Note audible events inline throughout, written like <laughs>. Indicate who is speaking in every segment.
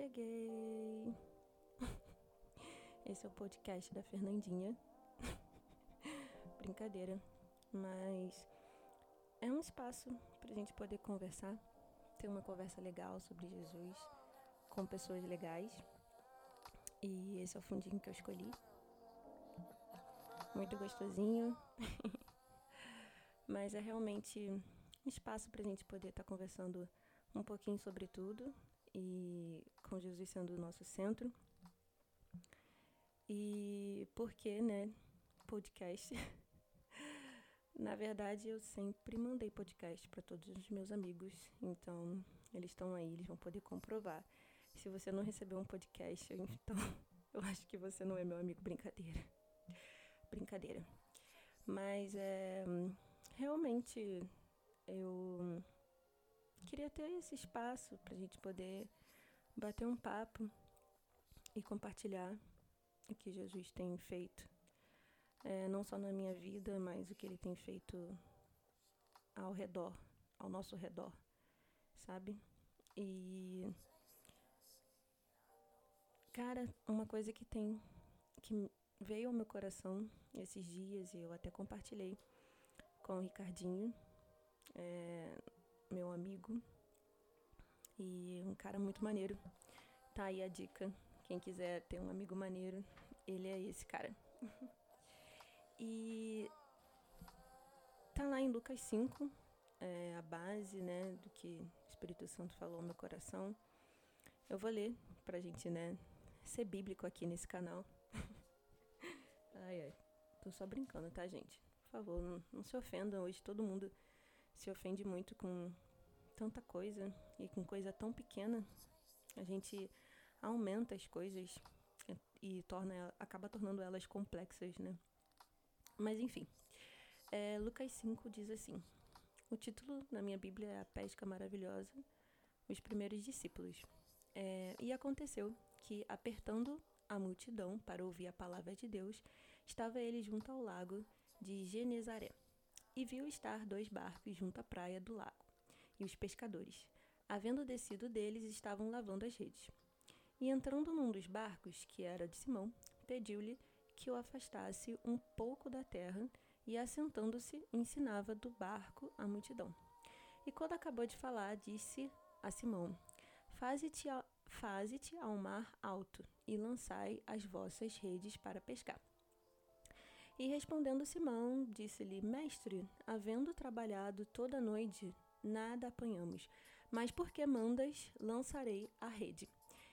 Speaker 1: cheguei. <laughs> Esse é o podcast da Fernandinha. <laughs> Brincadeira. Mas é um espaço pra gente poder conversar, ter uma conversa legal sobre Jesus com pessoas legais. E esse é o fundinho que eu escolhi. Muito gostosinho. <laughs> Mas é realmente um espaço pra gente poder estar tá conversando um pouquinho sobre tudo e com Jesus sendo o nosso centro. E por que, né, podcast? <laughs> Na verdade, eu sempre mandei podcast para todos os meus amigos, então eles estão aí, eles vão poder comprovar. Se você não recebeu um podcast, <laughs> então eu acho que você não é meu amigo. Brincadeira. Brincadeira. Mas é, realmente eu queria ter esse espaço para a gente poder bater um papo e compartilhar o que Jesus tem feito, é, não só na minha vida, mas o que ele tem feito ao redor, ao nosso redor, sabe? E. Cara, uma coisa que tem. que veio ao meu coração esses dias, e eu até compartilhei com o Ricardinho, é, meu amigo, e um cara muito maneiro. Tá aí a dica. Quem quiser ter um amigo maneiro, ele é esse cara. <laughs> e tá lá em Lucas 5, é a base, né, do que o Espírito Santo falou no meu coração. Eu vou ler pra gente, né, ser bíblico aqui nesse canal. <laughs> ai, ai. Tô só brincando, tá, gente? Por favor, não, não se ofendam. Hoje todo mundo se ofende muito com tanta coisa e com coisa tão pequena, a gente aumenta as coisas e torna, acaba tornando elas complexas, né? Mas enfim, é, Lucas 5 diz assim: o título na minha Bíblia é A Pesca Maravilhosa, os primeiros discípulos. É, e aconteceu que, apertando a multidão para ouvir a palavra de Deus, estava ele junto ao lago de Genezaré e viu estar dois barcos junto à praia do lago e os pescadores, havendo descido deles, estavam lavando as redes. E entrando num dos barcos, que era de Simão, pediu-lhe que o afastasse um pouco da terra, e assentando-se, ensinava do barco a multidão. E quando acabou de falar, disse a Simão: Faze-te ao, ao mar alto, e lançai as vossas redes para pescar. E respondendo Simão, disse-lhe: Mestre, havendo trabalhado toda a noite, nada apanhamos, mas porque mandas, lançarei a rede.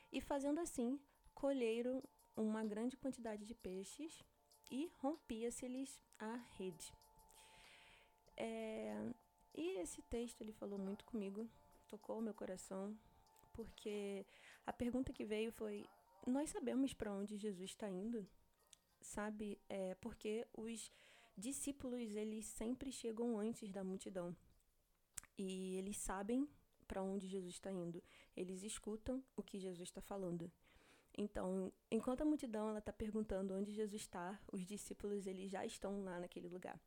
Speaker 1: E fazendo assim, colheram uma grande quantidade de peixes e rompia-se-lhes a rede. É, e esse texto ele falou muito comigo, tocou o meu coração, porque a pergunta que veio foi: nós sabemos para onde Jesus está indo? Sabe? É porque os discípulos eles sempre chegam antes da multidão e eles sabem para onde Jesus está indo. Eles escutam o que Jesus está falando. Então, enquanto a multidão ela está perguntando onde Jesus está, os discípulos eles já estão lá naquele lugar.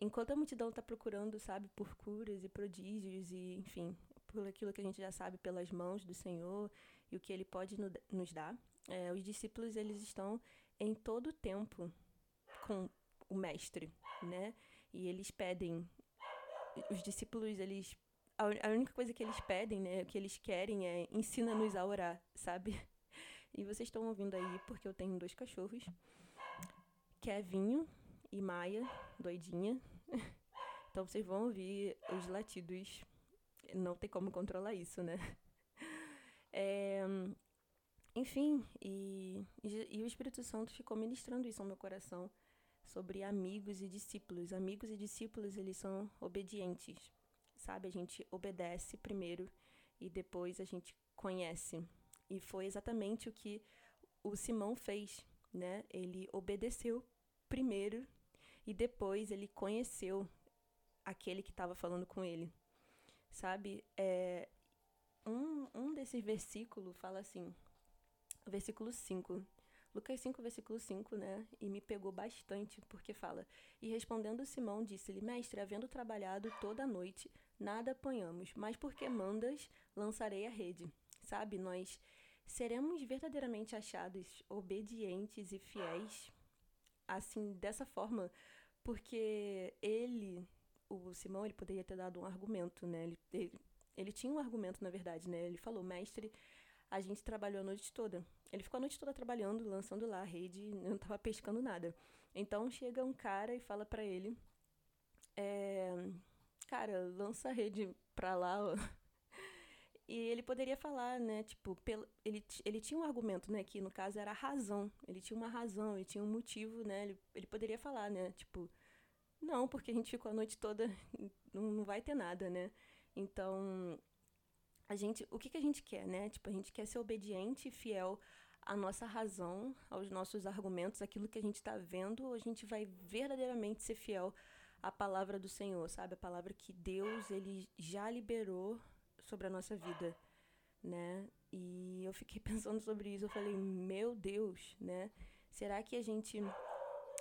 Speaker 1: Enquanto a multidão está procurando, sabe, por curas e prodígios e, enfim, por aquilo que a gente já sabe pelas mãos do Senhor e o que Ele pode no, nos dar, é, os discípulos eles estão em todo o tempo com o Mestre, né? E eles pedem os discípulos, eles. A única coisa que eles pedem, né, que eles querem é ensina-nos a orar, sabe? <laughs> E vocês estão ouvindo aí porque eu tenho dois cachorros, Kevinho e Maia, doidinha. <laughs> Então vocês vão ouvir os latidos. Não tem como controlar isso, né? <laughs> É, enfim, e, e, o Espírito Santo ficou ministrando isso ao meu coração sobre amigos e discípulos. Amigos e discípulos, eles são obedientes, sabe? A gente obedece primeiro e depois a gente conhece. E foi exatamente o que o Simão fez, né? Ele obedeceu primeiro e depois ele conheceu aquele que estava falando com ele, sabe? É, um, um desses versículos fala assim, versículo 5, Lucas 5, versículo 5, né? E me pegou bastante, porque fala: E respondendo Simão, disse-lhe: Mestre, havendo trabalhado toda a noite, nada apanhamos, mas porque mandas, lançarei a rede. Sabe, nós seremos verdadeiramente achados obedientes e fiéis, assim, dessa forma, porque ele, o Simão, ele poderia ter dado um argumento, né? Ele, ele, ele tinha um argumento, na verdade, né? Ele falou, mestre, a gente trabalhou a noite toda. Ele ficou a noite toda trabalhando, lançando lá a rede, não estava pescando nada. Então chega um cara e fala para ele, é, cara, lança a rede pra lá, ó. E ele poderia falar, né, tipo, pelo, ele, ele tinha um argumento, né, que no caso era a razão. Ele tinha uma razão, ele tinha um motivo, né, ele, ele poderia falar, né, tipo, não, porque a gente ficou a noite toda, não, não vai ter nada, né. Então, a gente, o que, que a gente quer, né? Tipo, a gente quer ser obediente e fiel à nossa razão, aos nossos argumentos, aquilo que a gente está vendo, ou a gente vai verdadeiramente ser fiel à palavra do Senhor, sabe? A palavra que Deus ele já liberou sobre a nossa vida, né? E eu fiquei <laughs> pensando sobre isso, eu falei, meu Deus, né? Será que a gente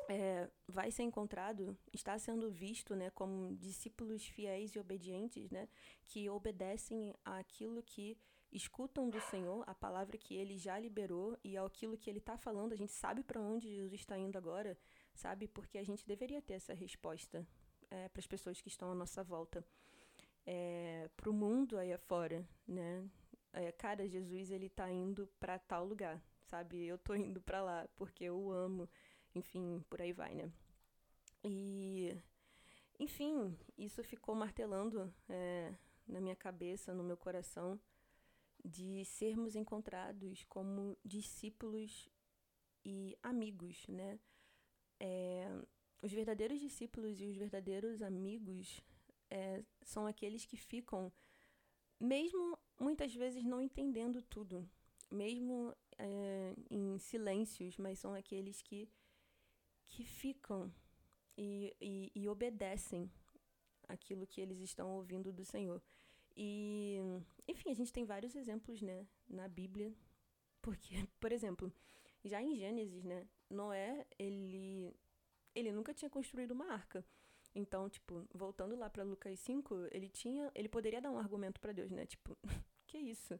Speaker 1: é, vai ser encontrado, está sendo visto, né, como discípulos fiéis e obedientes, né, que obedecem àquilo que escutam do Senhor, a palavra que Ele já liberou e aquilo que Ele está falando. A gente sabe para onde Jesus está indo agora, sabe? Porque a gente deveria ter essa resposta é, para as pessoas que estão à nossa volta, é, para o mundo aí afora, né? É, cara, Jesus ele está indo para tal lugar, sabe? Eu tô indo para lá porque eu o amo enfim, por aí vai, né? E, enfim, isso ficou martelando é, na minha cabeça, no meu coração, de sermos encontrados como discípulos e amigos, né? É, os verdadeiros discípulos e os verdadeiros amigos é, são aqueles que ficam, mesmo muitas vezes não entendendo tudo, mesmo é, em silêncios, mas são aqueles que que ficam e, e, e obedecem aquilo que eles estão ouvindo do Senhor. E, enfim, a gente tem vários exemplos, né, na Bíblia. Porque, <laughs> por exemplo, já em Gênesis, né, Noé, ele, ele nunca tinha construído uma arca. Então, tipo, voltando lá para Lucas 5, ele tinha, ele poderia dar um argumento para Deus, né? Tipo, <laughs> que isso?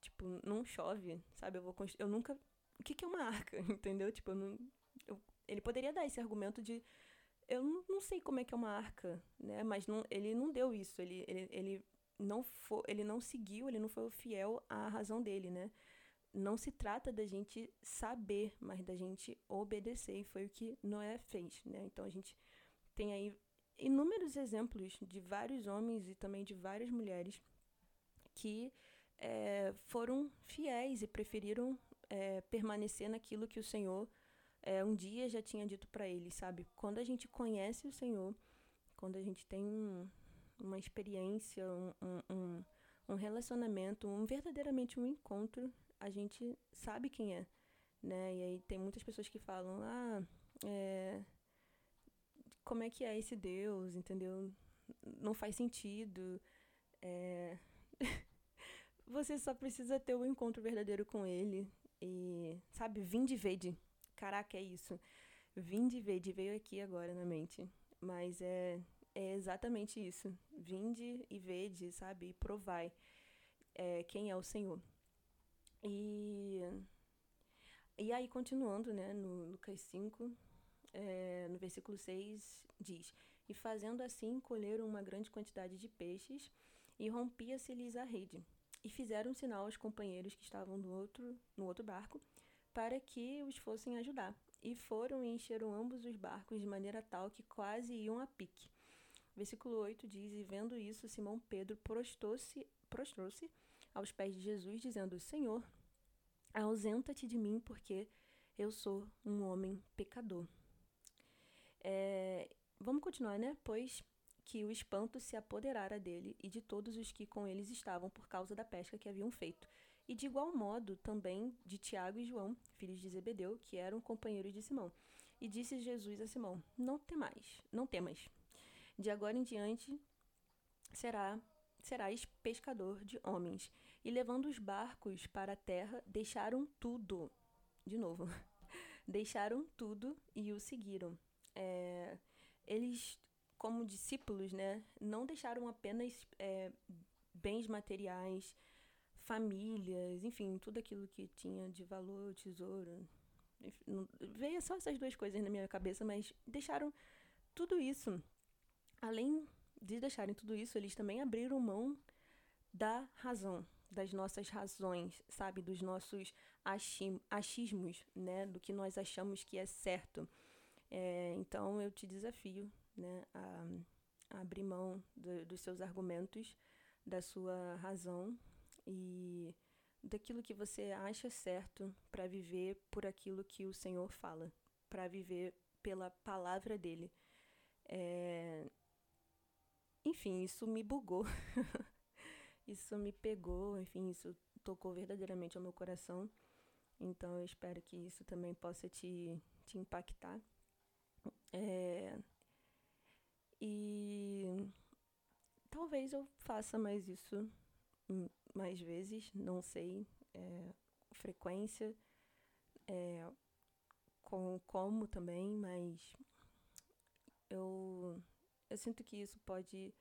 Speaker 1: Tipo, não chove, sabe? Eu vou eu nunca, o que que é uma arca, <laughs> entendeu? Tipo, eu não ele poderia dar esse argumento de eu não, sei como é que é uma arca, né? Mas não, ele não deu isso. Ele, ele, ele não foi, ele não seguiu, ele não foi fiel à razão dele, né? Não se trata da gente saber, mas da gente obedecer. E foi o que Noé fez, né? Então a gente tem aí inúmeros exemplos de vários homens e também de várias mulheres que é, foram fiéis e preferiram é, permanecer naquilo que o Senhor é, um dia já tinha dito para ele, sabe? Quando a gente conhece o Senhor, quando a gente tem um, uma experiência, um, um, um, relacionamento, um verdadeiramente um encontro, a gente sabe quem é, né? E aí tem muitas pessoas que falam, ah, é, como é que é esse Deus, entendeu? Não faz sentido. É... <laughs> Você só precisa ter o um encontro verdadeiro com Ele. E, sabe, vinde e vede caraca, é isso. Vinde e vede, veio aqui agora na mente. Mas é, é exatamente isso. Vinde e vede, sabe? E provai é, quem é o Senhor. E, e aí, continuando, né, no Lucas 5, é, no versículo 6, diz: E fazendo assim, colheram uma grande quantidade de peixes, e rompia-se-lhes a rede. E fizeram sinal aos companheiros que estavam no outro, no outro barco, para que os fossem ajudar. E foram e encheram ambos os barcos de maneira tal que quase iam a pique. Versículo 8 diz: E vendo isso, Simão Pedro prostrou-se prostrou aos pés de Jesus, dizendo: Senhor, ausenta-te de mim, porque eu sou um homem pecador. É, vamos continuar, né? Pois que o espanto se apoderara dele e de todos os que com eles estavam por causa da pesca que haviam feito e de igual modo também de Tiago e João, filhos de Zebedeu, que eram companheiros de Simão. E disse Jesus a Simão: Não temais, não temas. De agora em diante será serás pescador de homens. E levando os barcos para a terra, deixaram tudo. De novo, <laughs> deixaram tudo e o seguiram. É, eles, como discípulos, né, não deixaram apenas é, bens materiais, famílias, enfim, tudo aquilo que tinha de valor, tesouro. Veio só essas duas coisas na minha cabeça, mas deixaram tudo isso. Além de deixarem tudo isso, eles também abriram mão da razão, das nossas razões, sabe? Dos nossos achismos, né? Do que nós achamos que é certo. É, então eu te desafio, né? A, a abrir mão do, dos seus argumentos, da sua razão e daquilo que você acha certo para viver por aquilo que o Senhor fala, para viver pela palavra dele. É... Enfim, isso me bugou. <laughs> isso me pegou, enfim, isso tocou verdadeiramente ao meu coração. Então eu espero que isso também possa te, te impactar. É, e talvez eu faça mais isso mais vezes, não sei, é, frequência, é, com como também, mas eu, eu sinto que isso pode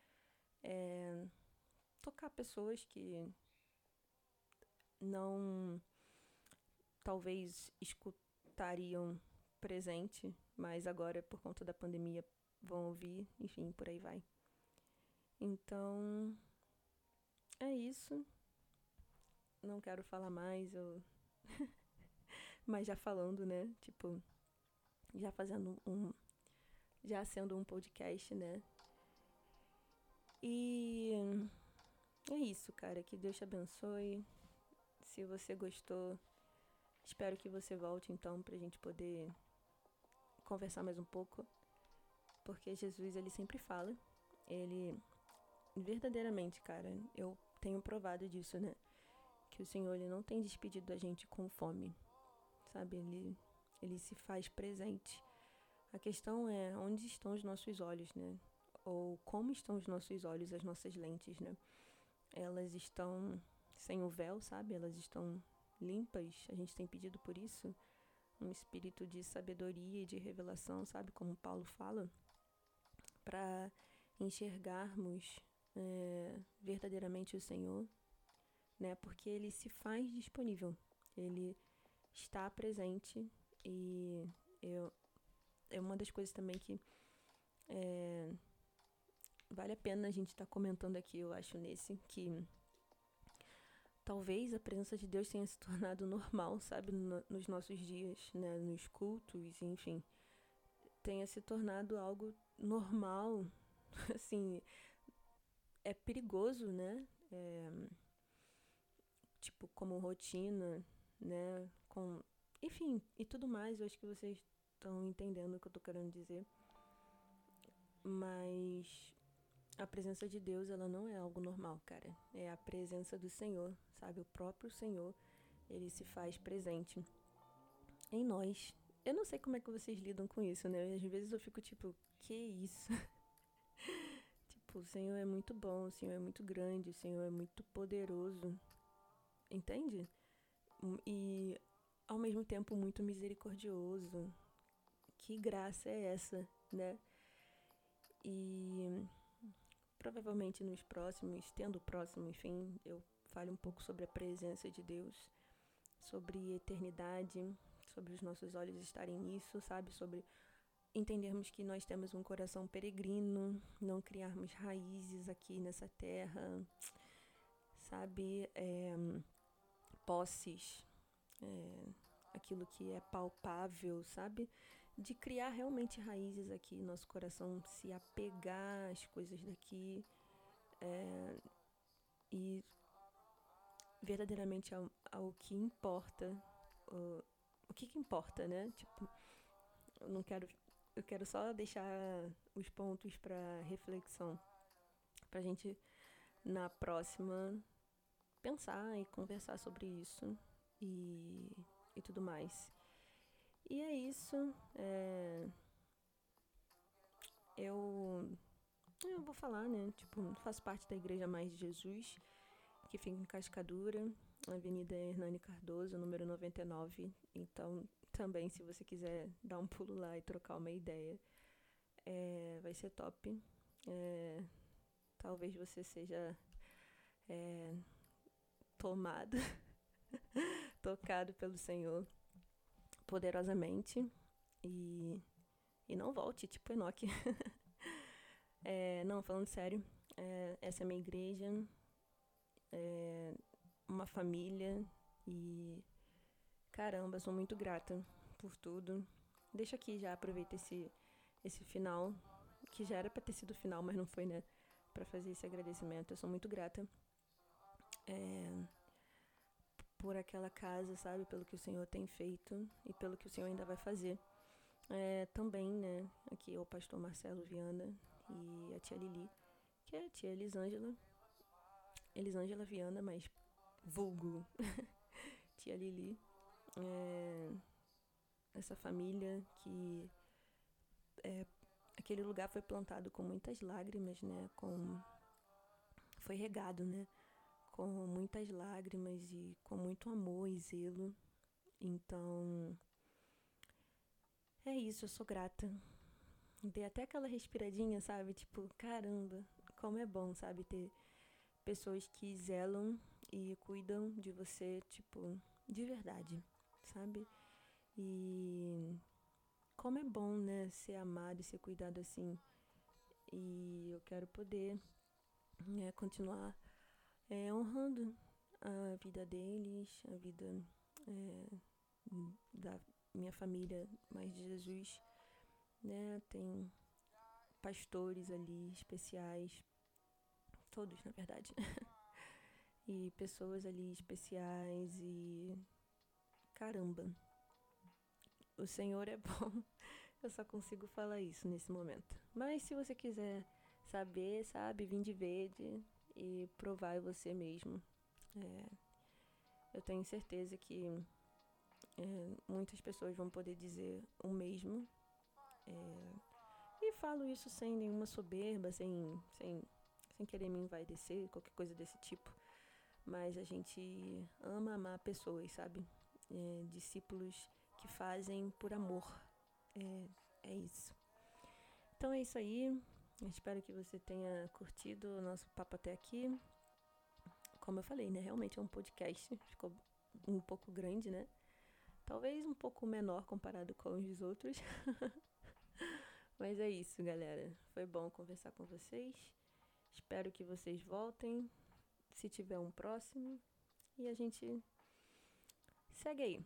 Speaker 1: é, tocar pessoas que não talvez escutariam presente, mas agora por conta da pandemia vão ouvir, enfim, por aí vai. Então, é isso. Não quero falar mais, eu <laughs> mas já falando, né? Tipo, já fazendo um já sendo um podcast, né? E é isso, cara. Que Deus te abençoe. Se você gostou, espero que você volte então pra gente poder conversar mais um pouco. Porque Jesus, ele sempre fala. Ele verdadeiramente, cara, eu tenho provado disso, né? Que o Senhor ele não tem despedido a gente com fome. Sabe? Ele ele se faz presente. A questão é onde estão os nossos olhos, né? Ou como estão os nossos olhos, as nossas lentes, né? elas estão sem o véu, sabe? Elas estão limpas. A gente tem pedido por isso um espírito de sabedoria e de revelação, sabe? Como Paulo fala, para enxergarmos é, verdadeiramente o Senhor, né? Porque Ele se faz disponível, Ele está presente e eu é uma das coisas também que é, vale a pena a gente estar tá comentando aqui, eu acho, nesse, que talvez a presença de Deus tenha se tornado normal, sabe, no, nos nossos dias, né, nos cultos, enfim, tenha se tornado algo normal, <laughs> assim, é perigoso, né, é, tipo, como rotina, né, com, enfim, e tudo mais, eu acho que vocês estão entendendo o que eu tô querendo dizer, mas a presença de Deus, ela não é algo normal, cara. É a presença do Senhor, sabe? O próprio Senhor, ele se faz presente em nós. Eu não sei como é que vocês lidam com isso, né? Às vezes eu fico tipo, que isso? Tipo, o Senhor é muito bom, o Senhor é muito grande, o Senhor é muito poderoso. Entende? E ao mesmo tempo muito misericordioso. Que graça é essa, né? E provavelmente nos próximos, tendo o próximo, enfim, eu fale um pouco sobre a presença de Deus, sobre eternidade, sobre os nossos olhos estarem nisso, sabe? Sobre entendermos que nós temos um coração peregrino, não criarmos raízes aqui nessa terra, sabe? É, posses, é, aquilo que é palpável, sabe? de criar realmente raízes aqui, nosso coração se apegar às coisas daqui é, e verdadeiramente ao, ao que importa, o, o que, que importa, né? Tipo, eu não quero, eu quero só deixar os pontos para reflexão, para gente na próxima pensar e conversar sobre isso e, e tudo mais. E é isso. É... Eu. Eu vou falar, né? Tipo, faço parte da Igreja Mais de Jesus, que fica em Cascadura, Avenida Hernani Cardoso, número 99. Então, também, se você quiser dar um pulo lá e trocar uma ideia, é... vai ser top. É... Talvez você seja. É... tomado, <laughs> tocado pelo Senhor poderosamente e, e não volte, tipo Enoque. <laughs> é, não, falando sério, é, essa é minha igreja, é uma família e caramba, sou muito grata por tudo. Deixa aqui já, aproveita esse, esse final, que já era para ter sido final, mas não foi, né? Para fazer esse agradecimento. Eu sou muito grata é, por aquela casa, sabe? Pelo que o Senhor tem feito e pelo que o Senhor ainda vai fazer. É, também, né? Aqui é o pastor Marcelo Viana e a tia Lili, que é a tia Elisângela. Elisângela Viana, mas vulgo <laughs> tia Lili. É, essa família que é, aquele lugar foi plantado com muitas lágrimas, né? Com foi regado, né? Com muitas lágrimas e com muito amor e zelo. Então é isso, eu sou grata. Dei até aquela respiradinha, sabe? Tipo, caramba, como é bom, sabe? Ter pessoas que zelam e cuidam de você, tipo, de verdade, sabe? E como é bom, né, ser amado e ser cuidado assim. E eu quero poder né, continuar é, honrando a vida deles, a vida é, da minha família mais de Jesus, né? Tem pastores ali especiais, todos na verdade, <laughs> e pessoas ali especiais e caramba, o Senhor é bom. <laughs> Eu só consigo falar isso nesse momento. Mas se você quiser saber, sabe, vim de verde e provar você mesmo. É, eu tenho certeza que é, muitas pessoas vão poder dizer o mesmo. É, e falo isso sem nenhuma soberba, sem, sem, sem querer me envaidecer, qualquer coisa desse tipo. Mas a gente ama amar pessoas, sabe? É, discípulos que fazem por amor. É, é isso. Então é isso aí. espero que você tenha curtido o nosso papo até aqui. Como eu falei, né? Realmente é um podcast. Ficou um pouco grande, né? Talvez um pouco menor comparado com os outros. <laughs> Mas é isso, galera. Foi bom conversar com vocês. Espero que vocês voltem. Se tiver um próximo. E a gente segue aí.